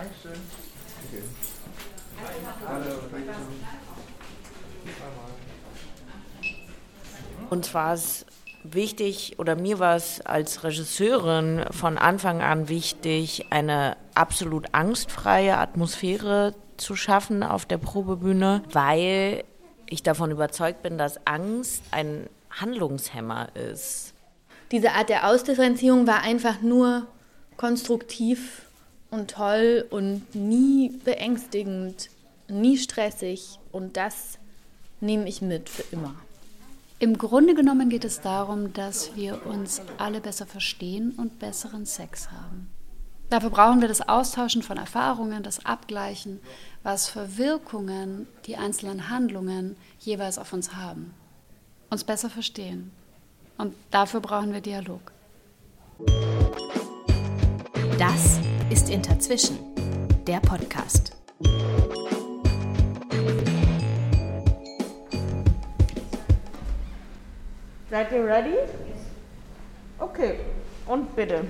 Dankeschön. Okay. Hallo, Dankeschön. Und war es wichtig, oder mir war es als Regisseurin von Anfang an wichtig, eine absolut angstfreie Atmosphäre zu schaffen auf der Probebühne, weil ich davon überzeugt bin, dass Angst ein Handlungshemmer ist. Diese Art der Ausdifferenzierung war einfach nur konstruktiv und toll und nie beängstigend, nie stressig und das nehme ich mit für immer. Im Grunde genommen geht es darum, dass wir uns alle besser verstehen und besseren Sex haben. Dafür brauchen wir das Austauschen von Erfahrungen, das Abgleichen, was für Wirkungen die einzelnen Handlungen jeweils auf uns haben. Uns besser verstehen. Und dafür brauchen wir Dialog. Das ist Interzwischen, der Podcast. Seid ihr ready? Okay, und bitte.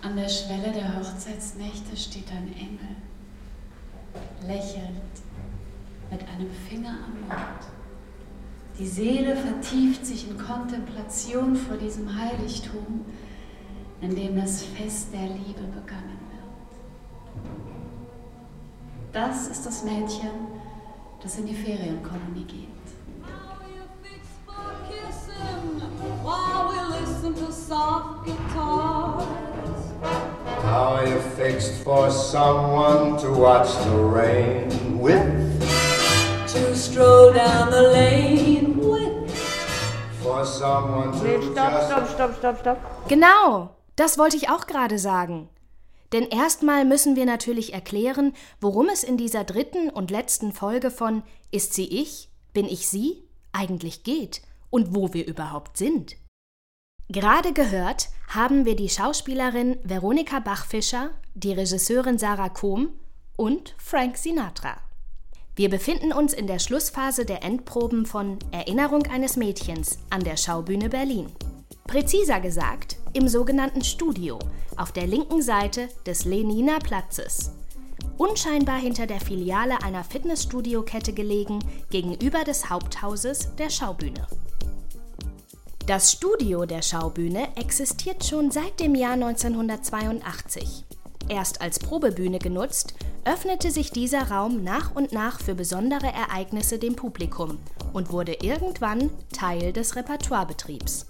An der Schwelle der Hochzeitsnächte steht ein Engel, lächelnd, mit einem Finger am Mund. Die Seele vertieft sich in Kontemplation vor diesem Heiligtum, in dem das Fest der Liebe begangen. Das ist das Mädchen, das in die Ferienkolonie geht. How are you fixed for someone to watch the rain with? To stroll down the lane with? For someone to Nee, stopp, stopp, stopp, stopp, stopp. Genau, das wollte ich auch gerade sagen. Denn erstmal müssen wir natürlich erklären, worum es in dieser dritten und letzten Folge von Ist sie ich? Bin ich sie? eigentlich geht und wo wir überhaupt sind. Gerade gehört haben wir die Schauspielerin Veronika Bachfischer, die Regisseurin Sarah Kohm und Frank Sinatra. Wir befinden uns in der Schlussphase der Endproben von Erinnerung eines Mädchens an der Schaubühne Berlin. Präziser gesagt im sogenannten Studio auf der linken Seite des Leniner Platzes. Unscheinbar hinter der Filiale einer Fitnessstudio-Kette gelegen, gegenüber des Haupthauses der Schaubühne. Das Studio der Schaubühne existiert schon seit dem Jahr 1982. Erst als Probebühne genutzt, öffnete sich dieser Raum nach und nach für besondere Ereignisse dem Publikum und wurde irgendwann Teil des Repertoirebetriebs.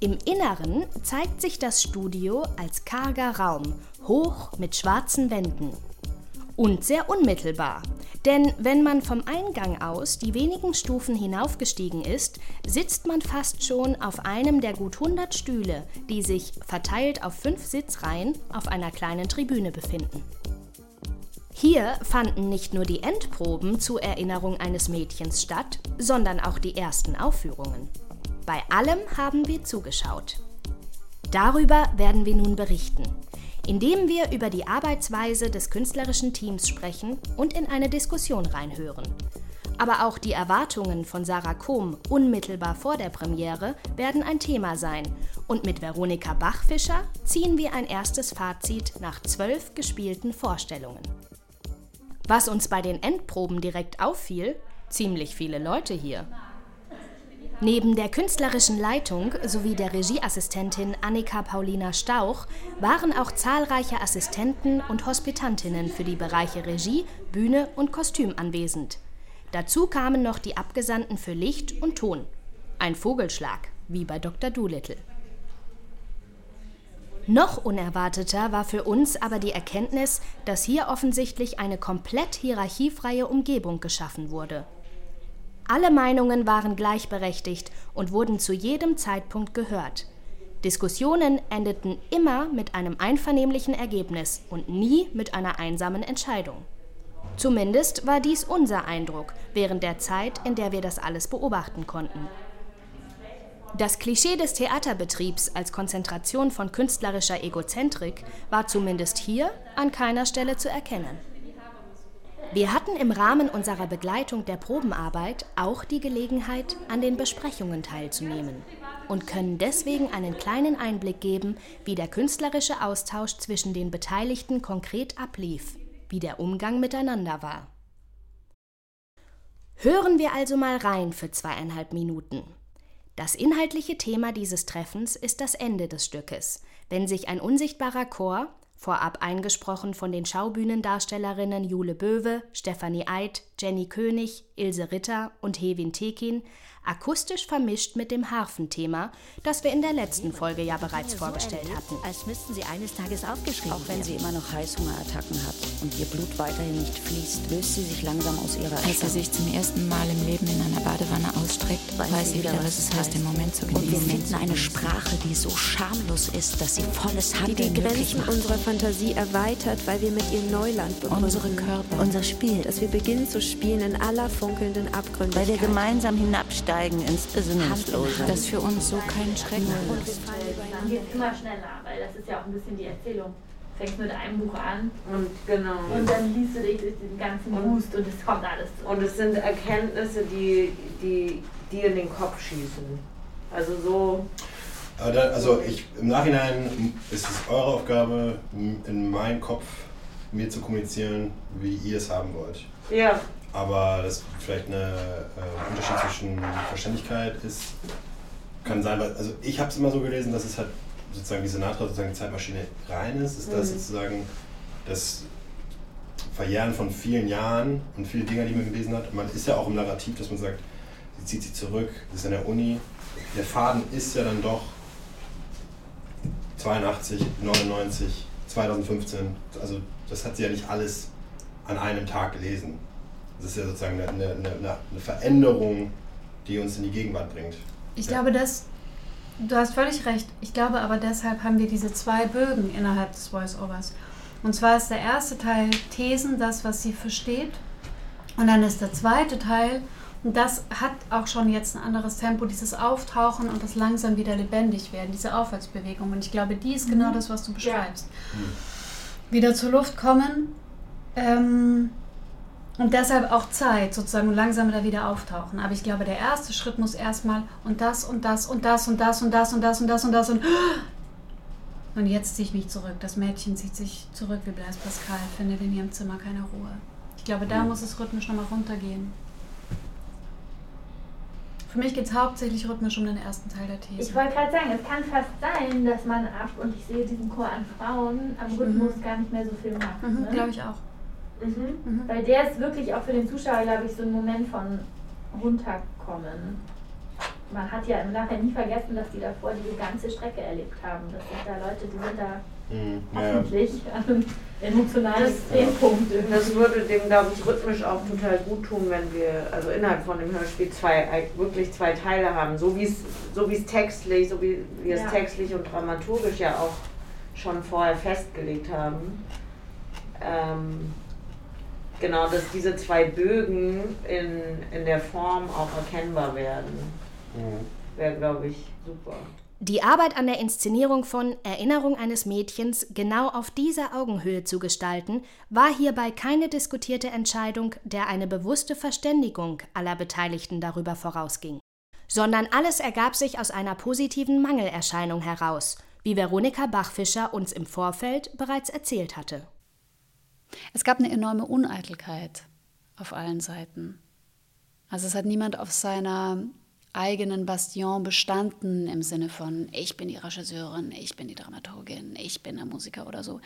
Im Inneren zeigt sich das Studio als karger Raum, hoch mit schwarzen Wänden. Und sehr unmittelbar, denn wenn man vom Eingang aus die wenigen Stufen hinaufgestiegen ist, sitzt man fast schon auf einem der gut 100 Stühle, die sich, verteilt auf fünf Sitzreihen, auf einer kleinen Tribüne befinden. Hier fanden nicht nur die Endproben zur Erinnerung eines Mädchens statt, sondern auch die ersten Aufführungen. Bei allem haben wir zugeschaut. Darüber werden wir nun berichten, indem wir über die Arbeitsweise des künstlerischen Teams sprechen und in eine Diskussion reinhören. Aber auch die Erwartungen von Sarah Kohm unmittelbar vor der Premiere werden ein Thema sein. Und mit Veronika Bachfischer ziehen wir ein erstes Fazit nach zwölf gespielten Vorstellungen. Was uns bei den Endproben direkt auffiel, ziemlich viele Leute hier. Neben der künstlerischen Leitung sowie der Regieassistentin Annika Paulina Stauch waren auch zahlreiche Assistenten und Hospitantinnen für die Bereiche Regie, Bühne und Kostüm anwesend. Dazu kamen noch die Abgesandten für Licht und Ton. Ein Vogelschlag, wie bei Dr. Doolittle. Noch unerwarteter war für uns aber die Erkenntnis, dass hier offensichtlich eine komplett hierarchiefreie Umgebung geschaffen wurde. Alle Meinungen waren gleichberechtigt und wurden zu jedem Zeitpunkt gehört. Diskussionen endeten immer mit einem einvernehmlichen Ergebnis und nie mit einer einsamen Entscheidung. Zumindest war dies unser Eindruck während der Zeit, in der wir das alles beobachten konnten. Das Klischee des Theaterbetriebs als Konzentration von künstlerischer Egozentrik war zumindest hier an keiner Stelle zu erkennen. Wir hatten im Rahmen unserer Begleitung der Probenarbeit auch die Gelegenheit, an den Besprechungen teilzunehmen. und können deswegen einen kleinen Einblick geben, wie der künstlerische Austausch zwischen den Beteiligten konkret ablief, wie der Umgang miteinander war. Hören wir also mal rein für zweieinhalb Minuten. Das inhaltliche Thema dieses Treffens ist das Ende des Stückes, wenn sich ein unsichtbarer Chor, vorab eingesprochen von den Schaubühnendarstellerinnen Jule Böwe, Stefanie Eid, Jenny König, Ilse Ritter und Hevin Tekin, akustisch vermischt mit dem Harfenthema, das wir in der letzten Folge ja bereits vorgestellt hatten. Als müssten sie eines Tages aufgeschrieben Auch wenn sie immer noch Heißhungerattacken hat und ihr Blut weiterhin nicht fließt, löst sie sich langsam aus ihrer Als sie sich zum ersten Mal im Leben in einer Badewanne ausstreckt, weiß, weiß sie wieder, was es heißt, den Moment zu genießen. Und wir finden eine Sprache, die so schamlos ist, dass sie volles Handeln Die die Grenzen unserer Fantasie erweitert, weil wir mit ihr Neuland begründen. Unsere Körper. Unser Spiel. Dass wir beginnen zu spielen in aller funkelnden Abgründe. Weil wir gemeinsam hinabsteigen ins Besinnungslose. Das für uns so kein Schrecken ist. Dann geht es immer schneller, weil das ist ja auch ein bisschen die Erzählung. Du fängst mit einem Buch an Und genau. und dann liest du dich durch den ganzen Wust und es kommt alles zurück. Und es sind Erkenntnisse, die, die dir in den Kopf schießen. Also so, also ich, im Nachhinein ist es eure Aufgabe, in meinen Kopf mir zu kommunizieren, wie ihr es haben wollt. Ja, Aber das vielleicht ein äh, Unterschied zwischen Verständlichkeit ist, kann sein, weil, also ich habe es immer so gelesen, dass es halt sozusagen wie Sinatra sozusagen die Zeitmaschine rein ist, ist das Mhm. sozusagen das Verjähren von vielen Jahren und viele Dinge, die man gelesen hat. Man ist ja auch im Narrativ, dass man sagt, sie zieht sich zurück, sie ist an der Uni. Der Faden ist ja dann doch 82, 99, 2015. Also das hat sie ja nicht alles an einem Tag gelesen. Das ist ja sozusagen eine, eine, eine, Veränderung, die uns in die Gegenwart bringt. Ich Ja. glaube, dass du hast völlig recht. Ich glaube aber deshalb haben wir diese zwei Bögen innerhalb des Voice-Overs. Und zwar ist der erste Teil Thesen, das, was sie versteht. Und dann ist der zweite Teil, und das hat auch schon jetzt ein anderes Tempo, dieses Auftauchen und das langsam wieder lebendig werden, diese Aufwärtsbewegung. Und ich glaube, die ist genau das, was du beschreibst. Wieder zur Luft kommen ähm, und deshalb auch Zeit, sozusagen, und langsam da wieder auftauchen. Aber ich glaube, der erste Schritt muss erstmal und das und das und das und das und das und das und das und das und und jetzt ziehe ich mich zurück. Das Mädchen zieht sich zurück wie Blaise Pascal, findet in ihrem Zimmer keine Ruhe. Ich glaube, da muss es rhythmisch nochmal runtergehen. Für mich geht es hauptsächlich rhythmisch um den ersten Teil der These. Ich wollte gerade sagen, es kann fast sein, dass man ab, und ich sehe diesen Chor an Frauen, am Rhythmus gar nicht mehr so viel macht. Mhm, ne? glaube ich auch. Mhm. Mhm. Weil der ist wirklich auch für den Zuschauer, glaube ich, so ein Moment von runterkommen. Man hat ja im Nachhinein nie vergessen, dass die davor diese ganze Strecke erlebt haben. Das sind da Leute, die sind da Mhm. Ja, ja. hoffentlich an einem emotionalen Extrempunkt. das würde dem, glaube ich, rhythmisch auch total gut tun, wenn wir also innerhalb von dem Hörspiel zwei, äh, wirklich zwei Teile haben. So wie es so wie es textlich, so wie wir Ja. es textlich und dramaturgisch ja auch schon vorher festgelegt haben. Ähm, genau, dass diese zwei Bögen in, in der Form auch erkennbar werden, Mhm. wäre, glaube ich, super. Die Arbeit an der Inszenierung von Erinnerung eines Mädchens genau auf dieser Augenhöhe zu gestalten, war hierbei keine diskutierte Entscheidung, der eine bewusste Verständigung aller Beteiligten darüber vorausging, sondern alles ergab sich aus einer positiven Mangelerscheinung heraus, wie Veronika Bachfischer uns im Vorfeld bereits erzählt hatte. Es gab eine enorme Uneitelkeit auf allen Seiten. Also es hat niemand auf seiner eigenen Bastion bestanden im Sinne von ich bin die Regisseurin, ich bin die Dramaturgin, ich bin der Musiker oder so,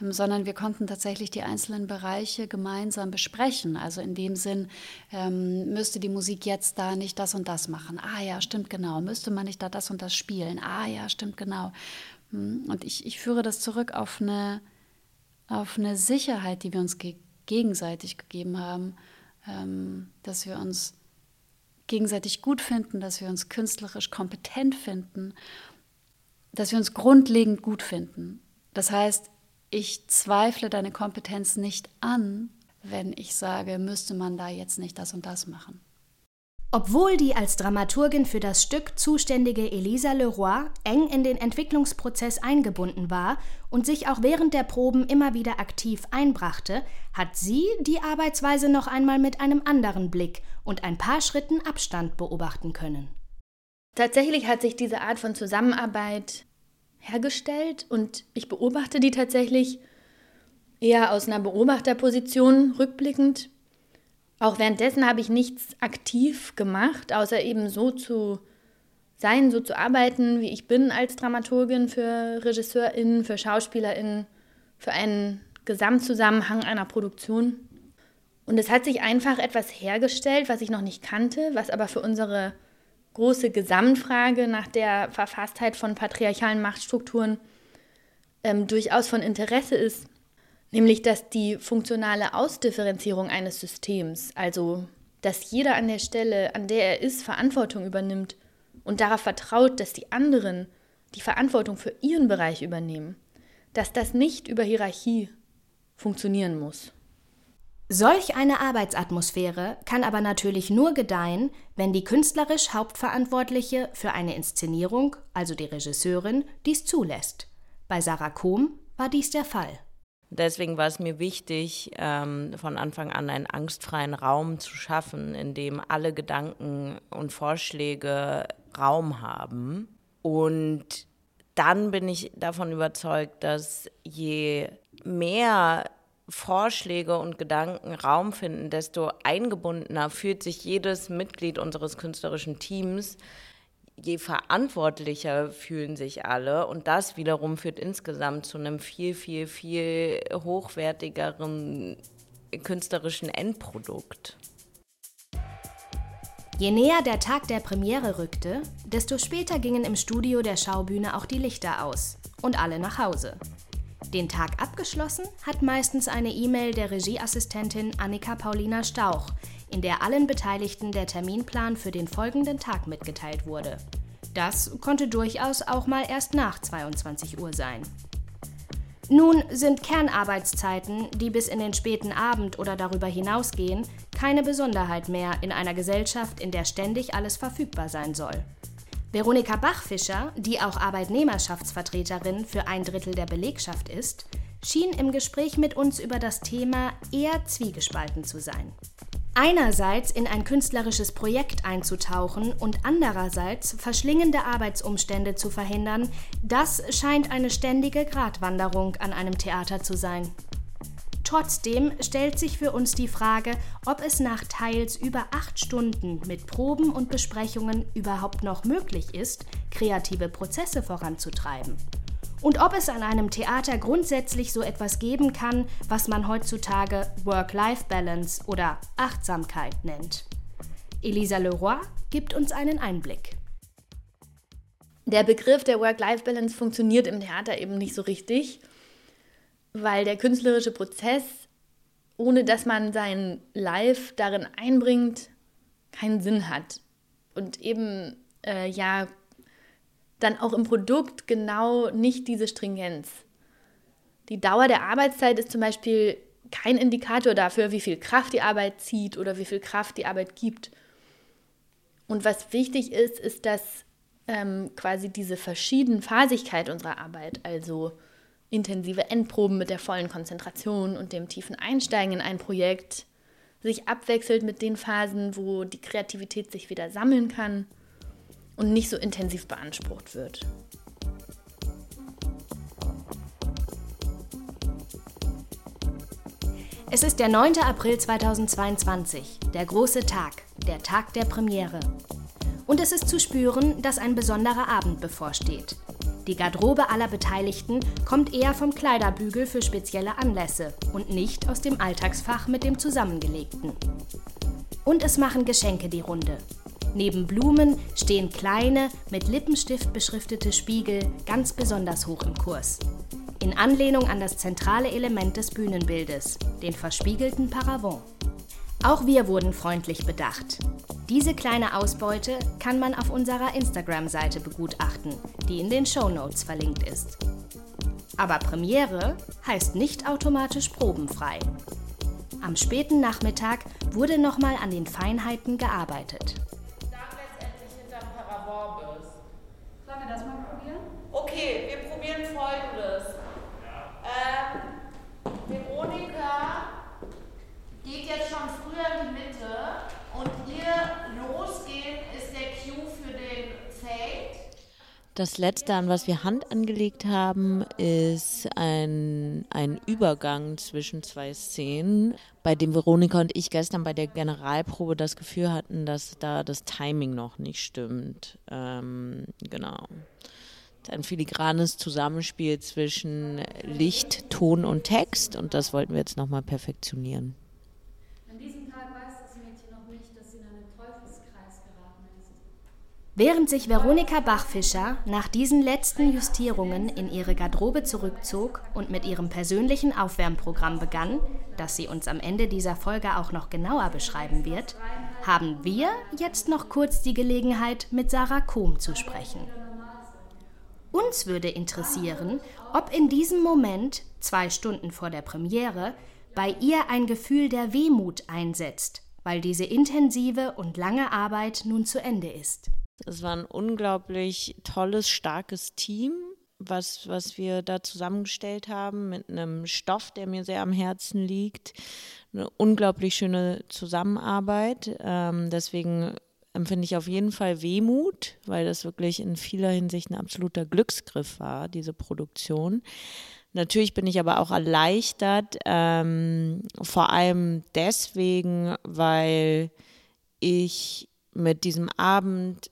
ähm, sondern wir konnten tatsächlich die einzelnen Bereiche gemeinsam besprechen. Also in dem Sinn, ähm, müsste die Musik jetzt da nicht das und das machen. Ah ja, stimmt genau. Müsste man nicht da das und das spielen. Ah ja, stimmt genau. Hm, Und ich, ich führe das zurück auf eine auf eine Sicherheit, die wir uns ge gegenseitig gegeben haben, ähm, dass wir uns gegenseitig gut finden, dass wir uns künstlerisch kompetent finden, dass wir uns grundlegend gut finden. Das heißt, ich zweifle deine Kompetenz nicht an, wenn ich sage, müsste man da jetzt nicht das und das machen. Obwohl die als Dramaturgin für das Stück zuständige Elisa Leroy eng in den Entwicklungsprozess eingebunden war und sich auch während der Proben immer wieder aktiv einbrachte, hat sie die Arbeitsweise noch einmal mit einem anderen Blick und ein paar Schritten Abstand beobachten können. Tatsächlich hat sich diese Art von Zusammenarbeit hergestellt und ich beobachte die tatsächlich eher aus einer Beobachterposition rückblickend. Auch währenddessen habe ich nichts aktiv gemacht, außer eben so zu sein, so zu arbeiten, wie ich bin als Dramaturgin für RegisseurInnen, für SchauspielerInnen, für einen Gesamtzusammenhang einer Produktion. Und es hat sich einfach etwas hergestellt, was ich noch nicht kannte, was aber für unsere große Gesamtfrage nach der Verfasstheit von patriarchalen Machtstrukturen ähm, durchaus von Interesse ist, nämlich dass die funktionale Ausdifferenzierung eines Systems, also dass jeder an der Stelle, an der er ist, Verantwortung übernimmt und darauf vertraut, dass die anderen die Verantwortung für ihren Bereich übernehmen, dass das nicht über Hierarchie funktionieren muss. Solch eine Arbeitsatmosphäre kann aber natürlich nur gedeihen, wenn die künstlerisch Hauptverantwortliche für eine Inszenierung, also die Regisseurin, dies zulässt. Bei Sarah Kohm war dies der Fall. Deswegen war es mir wichtig, ähm, von Anfang an einen angstfreien Raum zu schaffen, in dem alle Gedanken und Vorschläge Raum haben. Und dann bin ich davon überzeugt, dass je mehr Vorschläge und Gedanken Raum finden, desto eingebundener fühlt sich jedes Mitglied unseres künstlerischen Teams, je verantwortlicher fühlen sich alle und das wiederum führt insgesamt zu einem viel, viel, viel hochwertigeren künstlerischen Endprodukt. Je näher der Tag der Premiere rückte, desto später gingen im Studio der Schaubühne auch die Lichter aus und alle nach Hause. Den Tag abgeschlossen hat meistens eine E-Mail der Regieassistentin Annika Paulina Stauch, in der allen Beteiligten der Terminplan für den folgenden Tag mitgeteilt wurde. Das konnte durchaus auch mal erst nach 22 Uhr sein. Nun sind Kernarbeitszeiten, die bis in den späten Abend oder darüber hinausgehen, keine Besonderheit mehr in einer Gesellschaft, in der ständig alles verfügbar sein soll. Veronika Bachfischer, die auch Arbeitnehmerschaftsvertreterin für ein Drittel der Belegschaft ist, schien im Gespräch mit uns über das Thema eher zwiegespalten zu sein. Einerseits in ein künstlerisches Projekt einzutauchen und andererseits verschlingende Arbeitsumstände zu verhindern, das scheint eine ständige Gratwanderung an einem Theater zu sein. Trotzdem stellt sich für uns die Frage, ob es nach teils über acht Stunden mit Proben und Besprechungen überhaupt noch möglich ist, kreative Prozesse voranzutreiben. Und ob es an einem Theater grundsätzlich so etwas geben kann, was man heutzutage Work-Life-Balance oder Achtsamkeit nennt. Elisa Leroy gibt uns einen Einblick. Der Begriff der Work-Life-Balance funktioniert im Theater eben nicht so richtig weil der künstlerische Prozess, ohne dass man sein Live darin einbringt, keinen Sinn hat. Und eben äh, ja dann auch im Produkt genau nicht diese Stringenz. Die Dauer der Arbeitszeit ist zum Beispiel kein Indikator dafür, wie viel Kraft die Arbeit zieht oder wie viel Kraft die Arbeit gibt. Und was wichtig ist, ist, dass ähm, quasi diese Verschiedenphasigkeit unserer Arbeit, also intensive Endproben mit der vollen Konzentration und dem tiefen Einsteigen in ein Projekt sich abwechselt mit den Phasen, wo die Kreativität sich wieder sammeln kann und nicht so intensiv beansprucht wird. Es ist der 9. April 2022, der große Tag, der Tag der Premiere. Und es ist zu spüren, dass ein besonderer Abend bevorsteht. Die Garderobe aller Beteiligten kommt eher vom Kleiderbügel für spezielle Anlässe und nicht aus dem Alltagsfach mit dem zusammengelegten. Und es machen Geschenke die Runde. Neben Blumen stehen kleine, mit Lippenstift beschriftete Spiegel ganz besonders hoch im Kurs. In Anlehnung an das zentrale Element des Bühnenbildes, den verspiegelten Paravent. Auch wir wurden freundlich bedacht. Diese kleine Ausbeute kann man auf unserer Instagram-Seite begutachten, die in den Show Notes verlinkt ist. Aber Premiere heißt nicht automatisch probenfrei. Am späten Nachmittag wurde nochmal an den Feinheiten gearbeitet. Geht jetzt schon früher in die Mitte und ihr losgehen ist der Cue für den Das letzte, an was wir Hand angelegt haben, ist ein, ein Übergang zwischen zwei Szenen, bei dem Veronika und ich gestern bei der Generalprobe das Gefühl hatten, dass da das Timing noch nicht stimmt. Ähm, genau. Ein filigranes Zusammenspiel zwischen Licht, Ton und Text und das wollten wir jetzt nochmal perfektionieren. Während sich Veronika Bachfischer nach diesen letzten Justierungen in ihre Garderobe zurückzog und mit ihrem persönlichen Aufwärmprogramm begann, das sie uns am Ende dieser Folge auch noch genauer beschreiben wird, haben wir jetzt noch kurz die Gelegenheit, mit Sarah Kohm zu sprechen. Uns würde interessieren, ob in diesem Moment, zwei Stunden vor der Premiere, bei ihr ein Gefühl der Wehmut einsetzt, weil diese intensive und lange Arbeit nun zu Ende ist. Es war ein unglaublich tolles, starkes Team, was, was wir da zusammengestellt haben mit einem Stoff, der mir sehr am Herzen liegt. Eine unglaublich schöne Zusammenarbeit. Ähm, deswegen empfinde ich auf jeden Fall Wehmut, weil das wirklich in vieler Hinsicht ein absoluter Glücksgriff war, diese Produktion. Natürlich bin ich aber auch erleichtert, ähm, vor allem deswegen, weil ich mit diesem Abend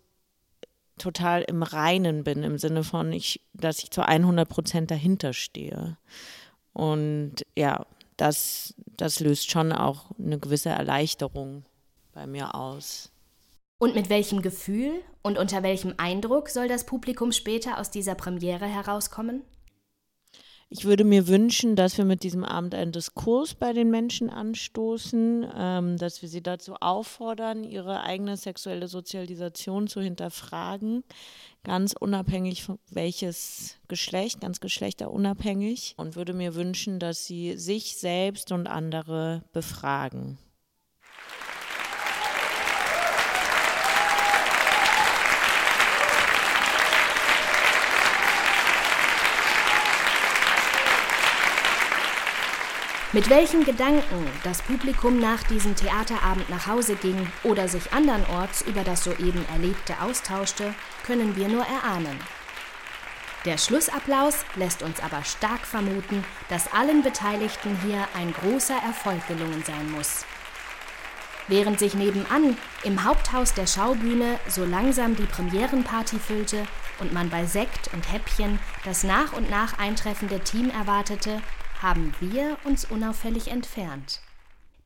total im Reinen bin, im Sinne von, ich, dass ich zu 100 Prozent dahinter stehe. Und ja, das, das löst schon auch eine gewisse Erleichterung bei mir aus. Und mit welchem Gefühl und unter welchem Eindruck soll das Publikum später aus dieser Premiere herauskommen? Ich würde mir wünschen, dass wir mit diesem Abend einen Diskurs bei den Menschen anstoßen, ähm, dass wir sie dazu auffordern, ihre eigene sexuelle Sozialisation zu hinterfragen, ganz unabhängig von welches Geschlecht, ganz geschlechterunabhängig. Und würde mir wünschen, dass sie sich selbst und andere befragen. Mit welchen Gedanken das Publikum nach diesem Theaterabend nach Hause ging oder sich andernorts über das soeben Erlebte austauschte, können wir nur erahnen. Der Schlussapplaus lässt uns aber stark vermuten, dass allen Beteiligten hier ein großer Erfolg gelungen sein muss. Während sich nebenan im Haupthaus der Schaubühne so langsam die Premierenparty füllte und man bei Sekt und Häppchen das nach und nach eintreffende Team erwartete, haben wir uns unauffällig entfernt.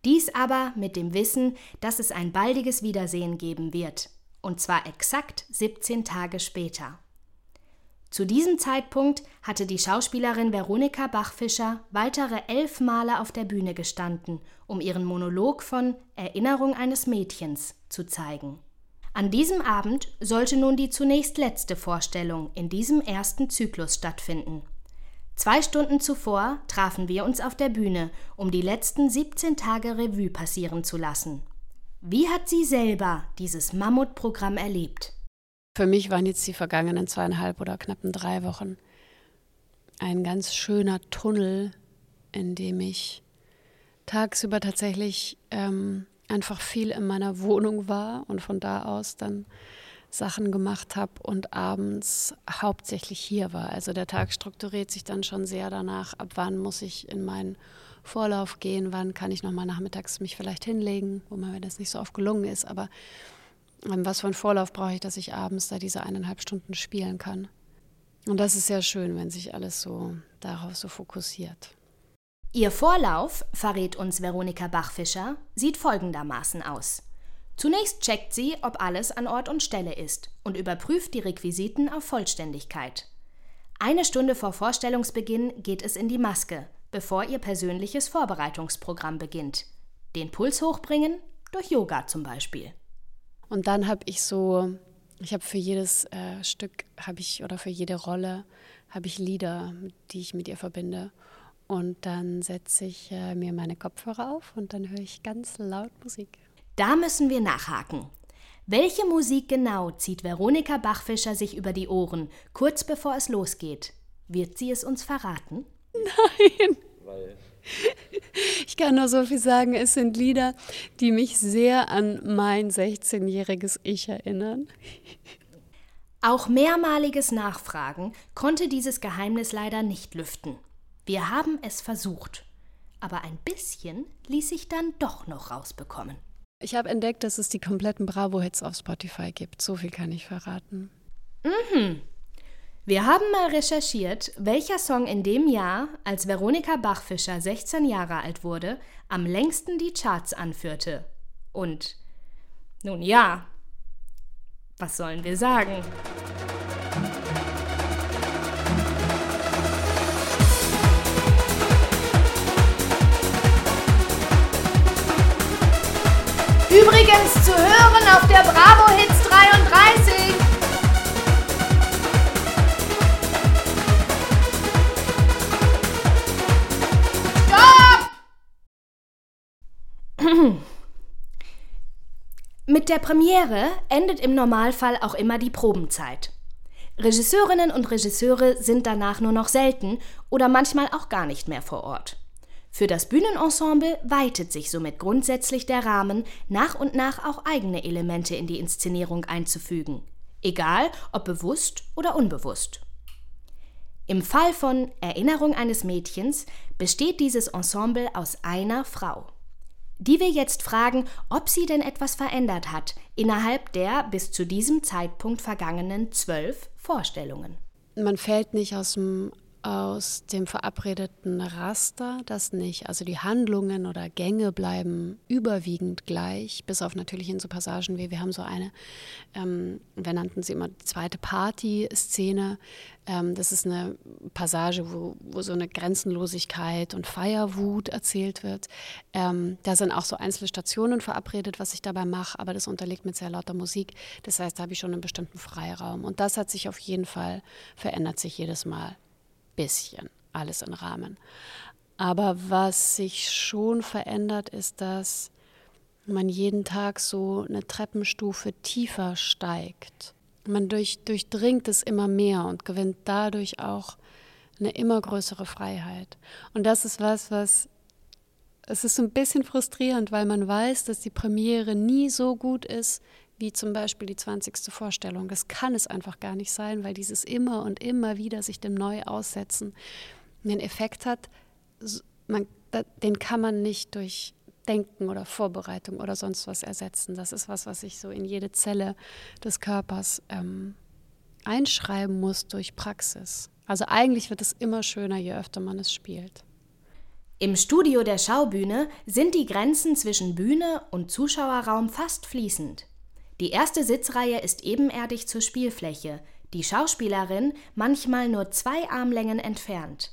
Dies aber mit dem Wissen, dass es ein baldiges Wiedersehen geben wird, und zwar exakt 17 Tage später. Zu diesem Zeitpunkt hatte die Schauspielerin Veronika Bachfischer weitere elf Male auf der Bühne gestanden, um ihren Monolog von Erinnerung eines Mädchens zu zeigen. An diesem Abend sollte nun die zunächst letzte Vorstellung in diesem ersten Zyklus stattfinden. Zwei Stunden zuvor trafen wir uns auf der Bühne, um die letzten 17 Tage Revue passieren zu lassen. Wie hat sie selber dieses Mammutprogramm erlebt? Für mich waren jetzt die vergangenen zweieinhalb oder knappen drei Wochen ein ganz schöner Tunnel, in dem ich tagsüber tatsächlich ähm, einfach viel in meiner Wohnung war und von da aus dann Sachen gemacht habe und abends hauptsächlich hier war. Also der Tag strukturiert sich dann schon sehr danach, ab wann muss ich in meinen Vorlauf gehen, wann kann ich nochmal nachmittags mich vielleicht hinlegen, wo mir das nicht so oft gelungen ist, aber ähm, was für einen Vorlauf brauche ich, dass ich abends da diese eineinhalb Stunden spielen kann. Und das ist sehr schön, wenn sich alles so darauf so fokussiert. Ihr Vorlauf, verrät uns Veronika Bachfischer, sieht folgendermaßen aus. Zunächst checkt sie, ob alles an Ort und Stelle ist und überprüft die Requisiten auf Vollständigkeit. Eine Stunde vor Vorstellungsbeginn geht es in die Maske, bevor ihr persönliches Vorbereitungsprogramm beginnt. Den Puls hochbringen, durch Yoga zum Beispiel. Und dann habe ich so, ich habe für jedes äh, Stück habe ich oder für jede Rolle habe ich Lieder, die ich mit ihr verbinde. Und dann setze ich äh, mir meine Kopfhörer auf und dann höre ich ganz laut Musik. Da müssen wir nachhaken. Welche Musik genau zieht Veronika Bachfischer sich über die Ohren, kurz bevor es losgeht? Wird sie es uns verraten? Nein. Ich kann nur so viel sagen, es sind Lieder, die mich sehr an mein 16-jähriges Ich erinnern. Auch mehrmaliges Nachfragen konnte dieses Geheimnis leider nicht lüften. Wir haben es versucht, aber ein bisschen ließ sich dann doch noch rausbekommen. Ich habe entdeckt, dass es die kompletten Bravo-Hits auf Spotify gibt. So viel kann ich verraten. Mhm. Wir haben mal recherchiert, welcher Song in dem Jahr, als Veronika Bachfischer 16 Jahre alt wurde, am längsten die Charts anführte. Und nun ja, was sollen wir sagen? Übrigens zu hören auf der Bravo Hits 33. Stopp! Mit der Premiere endet im Normalfall auch immer die Probenzeit. Regisseurinnen und Regisseure sind danach nur noch selten oder manchmal auch gar nicht mehr vor Ort. Für das Bühnenensemble weitet sich somit grundsätzlich der Rahmen, nach und nach auch eigene Elemente in die Inszenierung einzufügen, egal ob bewusst oder unbewusst. Im Fall von Erinnerung eines Mädchens besteht dieses Ensemble aus einer Frau, die wir jetzt fragen, ob sie denn etwas verändert hat innerhalb der bis zu diesem Zeitpunkt vergangenen zwölf Vorstellungen. Man fällt nicht aus dem aus dem verabredeten Raster, das nicht. Also die Handlungen oder Gänge bleiben überwiegend gleich, bis auf natürlich in so Passagen wie wir haben so eine, ähm, wir nannten sie immer die zweite Party-Szene. Ähm, das ist eine Passage, wo, wo so eine Grenzenlosigkeit und Feierwut erzählt wird. Ähm, da sind auch so einzelne Stationen verabredet, was ich dabei mache, aber das unterlegt mit sehr lauter Musik. Das heißt, da habe ich schon einen bestimmten Freiraum. Und das hat sich auf jeden Fall, verändert sich jedes Mal bisschen, alles im Rahmen. Aber was sich schon verändert, ist, dass man jeden Tag so eine Treppenstufe tiefer steigt. Man durch, durchdringt es immer mehr und gewinnt dadurch auch eine immer größere Freiheit. Und das ist was, was es ist so ein bisschen frustrierend, weil man weiß, dass die Premiere nie so gut ist wie zum Beispiel die 20. Vorstellung. Das kann es einfach gar nicht sein, weil dieses immer und immer wieder sich dem neu aussetzen einen Effekt hat, man, den kann man nicht durch Denken oder Vorbereitung oder sonst was ersetzen. Das ist was, was sich so in jede Zelle des Körpers ähm, einschreiben muss durch Praxis. Also eigentlich wird es immer schöner, je öfter man es spielt. Im Studio der Schaubühne sind die Grenzen zwischen Bühne und Zuschauerraum fast fließend. Die erste Sitzreihe ist ebenerdig zur Spielfläche, die Schauspielerin manchmal nur zwei Armlängen entfernt.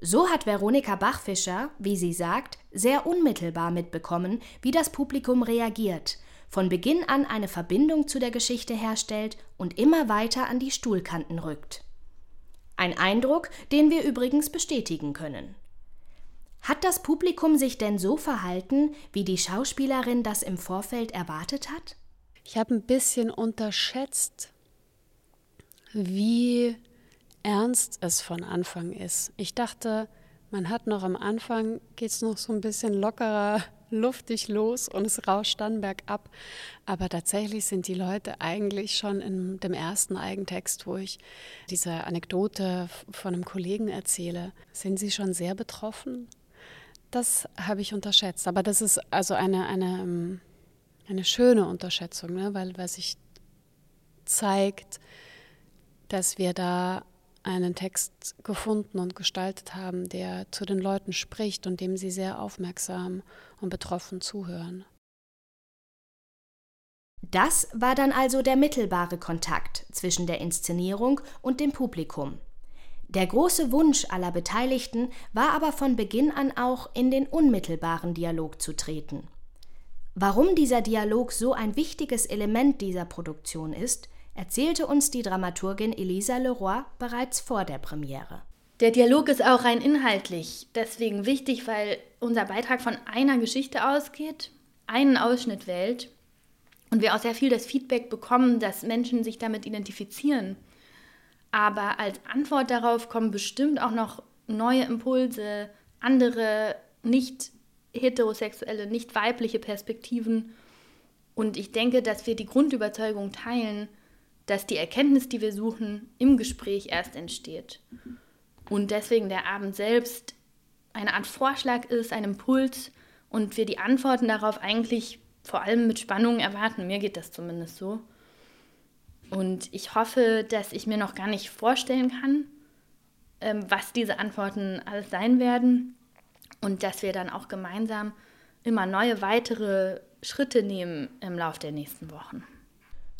So hat Veronika Bachfischer, wie sie sagt, sehr unmittelbar mitbekommen, wie das Publikum reagiert, von Beginn an eine Verbindung zu der Geschichte herstellt und immer weiter an die Stuhlkanten rückt. Ein Eindruck, den wir übrigens bestätigen können. Hat das Publikum sich denn so verhalten, wie die Schauspielerin das im Vorfeld erwartet hat? Ich habe ein bisschen unterschätzt, wie ernst es von Anfang ist. Ich dachte, man hat noch am Anfang, geht es noch so ein bisschen lockerer, luftig los und es rauscht dann bergab. Aber tatsächlich sind die Leute eigentlich schon in dem ersten Eigentext, wo ich diese Anekdote von einem Kollegen erzähle, sind sie schon sehr betroffen das habe ich unterschätzt. Aber das ist also eine, eine, ähm, eine schöne Unterschätzung, ne? weil, weil sich zeigt, dass wir da einen Text gefunden und gestaltet haben, der zu den Leuten spricht und dem sie sehr aufmerksam und betroffen zuhören. Das war dann also der mittelbare Kontakt zwischen der Inszenierung und dem Publikum. Der große Wunsch aller Beteiligten war aber von Beginn an auch in den unmittelbaren Dialog zu treten. Warum dieser Dialog so ein wichtiges Element dieser Produktion ist, erzählte uns die Dramaturgin Elisa Leroy bereits vor der Premiere. Der Dialog ist auch rein inhaltlich deswegen wichtig, weil unser Beitrag von einer Geschichte ausgeht, einen Ausschnitt wählt und wir auch sehr viel das Feedback bekommen, dass Menschen sich damit identifizieren aber als Antwort darauf kommen bestimmt auch noch neue Impulse, andere nicht heterosexuelle, nicht weibliche Perspektiven. Und ich denke, dass wir die Grundüberzeugung teilen, dass die Erkenntnis, die wir suchen, im Gespräch erst entsteht. Und deswegen der Abend selbst eine Art Vorschlag ist, ein Impuls und wir die Antworten darauf eigentlich vor allem mit Spannung erwarten. Mir geht das zumindest so. Und ich hoffe, dass ich mir noch gar nicht vorstellen kann, ähm, was diese Antworten alles sein werden und dass wir dann auch gemeinsam immer neue weitere Schritte nehmen im Laufe der nächsten Wochen.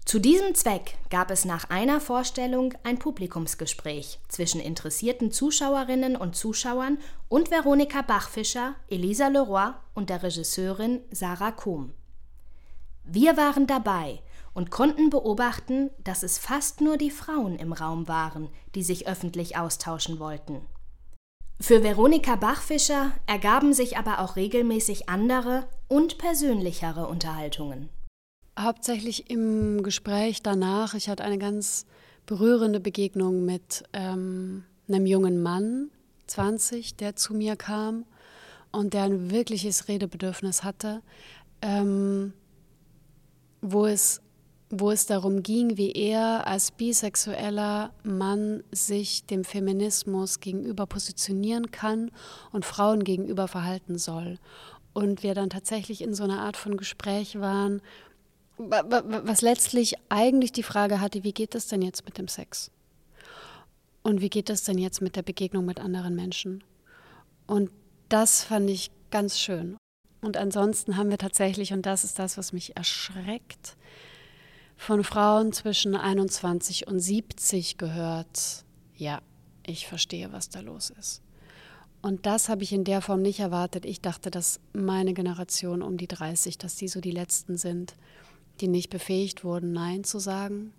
Zu diesem Zweck gab es nach einer Vorstellung ein Publikumsgespräch zwischen interessierten Zuschauerinnen und Zuschauern und Veronika Bachfischer, Elisa Leroy und der Regisseurin Sarah Kuhm. Wir waren dabei und konnten beobachten, dass es fast nur die Frauen im Raum waren, die sich öffentlich austauschen wollten. Für Veronika Bachfischer ergaben sich aber auch regelmäßig andere und persönlichere Unterhaltungen. Hauptsächlich im Gespräch danach. Ich hatte eine ganz berührende Begegnung mit ähm, einem jungen Mann, 20, der zu mir kam und der ein wirkliches Redebedürfnis hatte, ähm, wo, es, wo es darum ging, wie er als bisexueller Mann sich dem Feminismus gegenüber positionieren kann und Frauen gegenüber verhalten soll. Und wir dann tatsächlich in so einer Art von Gespräch waren, was letztlich eigentlich die Frage hatte, wie geht es denn jetzt mit dem Sex? Und wie geht es denn jetzt mit der Begegnung mit anderen Menschen? Und das fand ich ganz schön. Und ansonsten haben wir tatsächlich, und das ist das, was mich erschreckt, von Frauen zwischen 21 und 70 gehört, ja, ich verstehe, was da los ist. Und das habe ich in der Form nicht erwartet. Ich dachte, dass meine Generation um die 30, dass die so die letzten sind, die nicht befähigt wurden, Nein zu sagen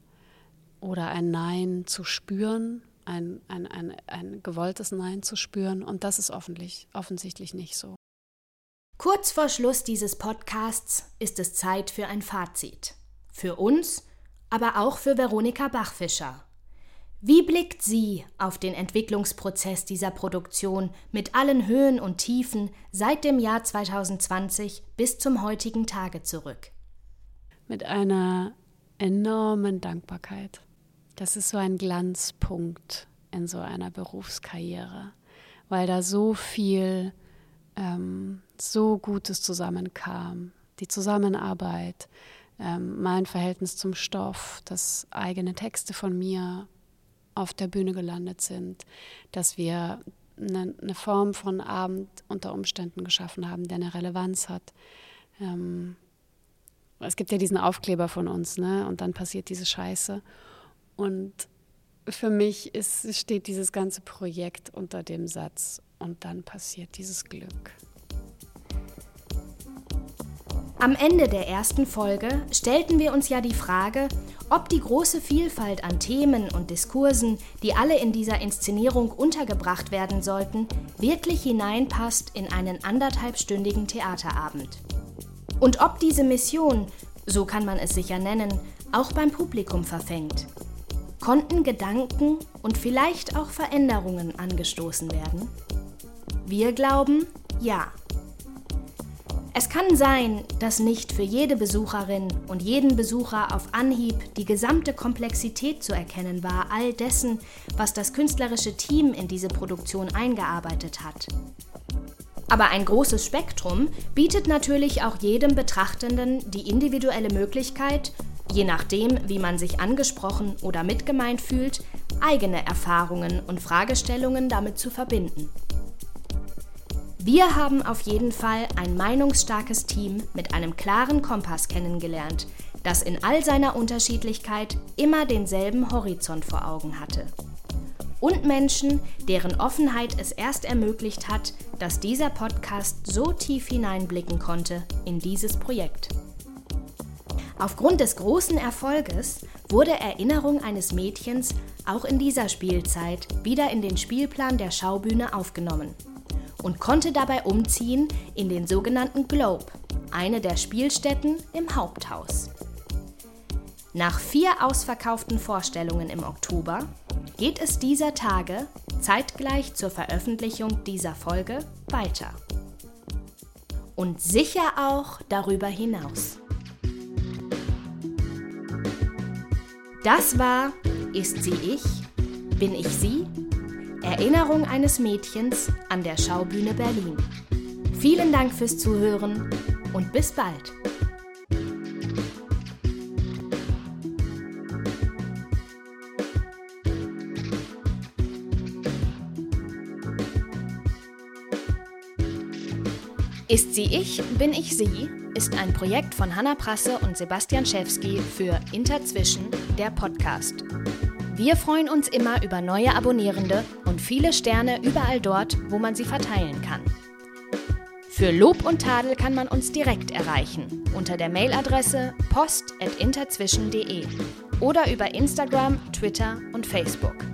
oder ein Nein zu spüren, ein, ein, ein, ein gewolltes Nein zu spüren. Und das ist offensichtlich, offensichtlich nicht so. Kurz vor Schluss dieses Podcasts ist es Zeit für ein Fazit. Für uns, aber auch für Veronika Bachfischer. Wie blickt sie auf den Entwicklungsprozess dieser Produktion mit allen Höhen und Tiefen seit dem Jahr 2020 bis zum heutigen Tage zurück? mit einer enormen Dankbarkeit. Das ist so ein Glanzpunkt in so einer Berufskarriere, weil da so viel, ähm, so Gutes zusammenkam. Die Zusammenarbeit, ähm, mein Verhältnis zum Stoff, dass eigene Texte von mir auf der Bühne gelandet sind, dass wir eine, eine Form von Abend unter Umständen geschaffen haben, der eine Relevanz hat. Ähm, es gibt ja diesen Aufkleber von uns, ne? Und dann passiert diese Scheiße. Und für mich ist, steht dieses ganze Projekt unter dem Satz und dann passiert dieses Glück. Am Ende der ersten Folge stellten wir uns ja die Frage, ob die große Vielfalt an Themen und Diskursen, die alle in dieser Inszenierung untergebracht werden sollten, wirklich hineinpasst in einen anderthalbstündigen Theaterabend. Und ob diese Mission, so kann man es sicher nennen, auch beim Publikum verfängt. Konnten Gedanken und vielleicht auch Veränderungen angestoßen werden? Wir glauben, ja. Es kann sein, dass nicht für jede Besucherin und jeden Besucher auf Anhieb die gesamte Komplexität zu erkennen war, all dessen, was das künstlerische Team in diese Produktion eingearbeitet hat. Aber ein großes Spektrum bietet natürlich auch jedem Betrachtenden die individuelle Möglichkeit, je nachdem, wie man sich angesprochen oder mitgemeint fühlt, eigene Erfahrungen und Fragestellungen damit zu verbinden. Wir haben auf jeden Fall ein meinungsstarkes Team mit einem klaren Kompass kennengelernt, das in all seiner Unterschiedlichkeit immer denselben Horizont vor Augen hatte und Menschen, deren Offenheit es erst ermöglicht hat, dass dieser Podcast so tief hineinblicken konnte in dieses Projekt. Aufgrund des großen Erfolges wurde Erinnerung eines Mädchens auch in dieser Spielzeit wieder in den Spielplan der Schaubühne aufgenommen und konnte dabei umziehen in den sogenannten Globe, eine der Spielstätten im Haupthaus. Nach vier ausverkauften Vorstellungen im Oktober geht es dieser Tage, zeitgleich zur Veröffentlichung dieser Folge, weiter. Und sicher auch darüber hinaus. Das war Ist sie ich? Bin ich sie? Erinnerung eines Mädchens an der Schaubühne Berlin. Vielen Dank fürs Zuhören und bis bald. Ist sie ich, bin ich sie ist ein Projekt von Hanna Prasse und Sebastian Schewski für Interzwischen, der Podcast. Wir freuen uns immer über neue Abonnierende und viele Sterne überall dort, wo man sie verteilen kann. Für Lob und Tadel kann man uns direkt erreichen unter der Mailadresse post.interzwischen.de oder über Instagram, Twitter und Facebook.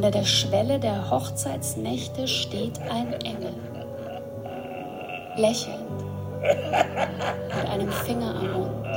An der Schwelle der Hochzeitsnächte steht ein Engel, lächelnd, mit einem Finger am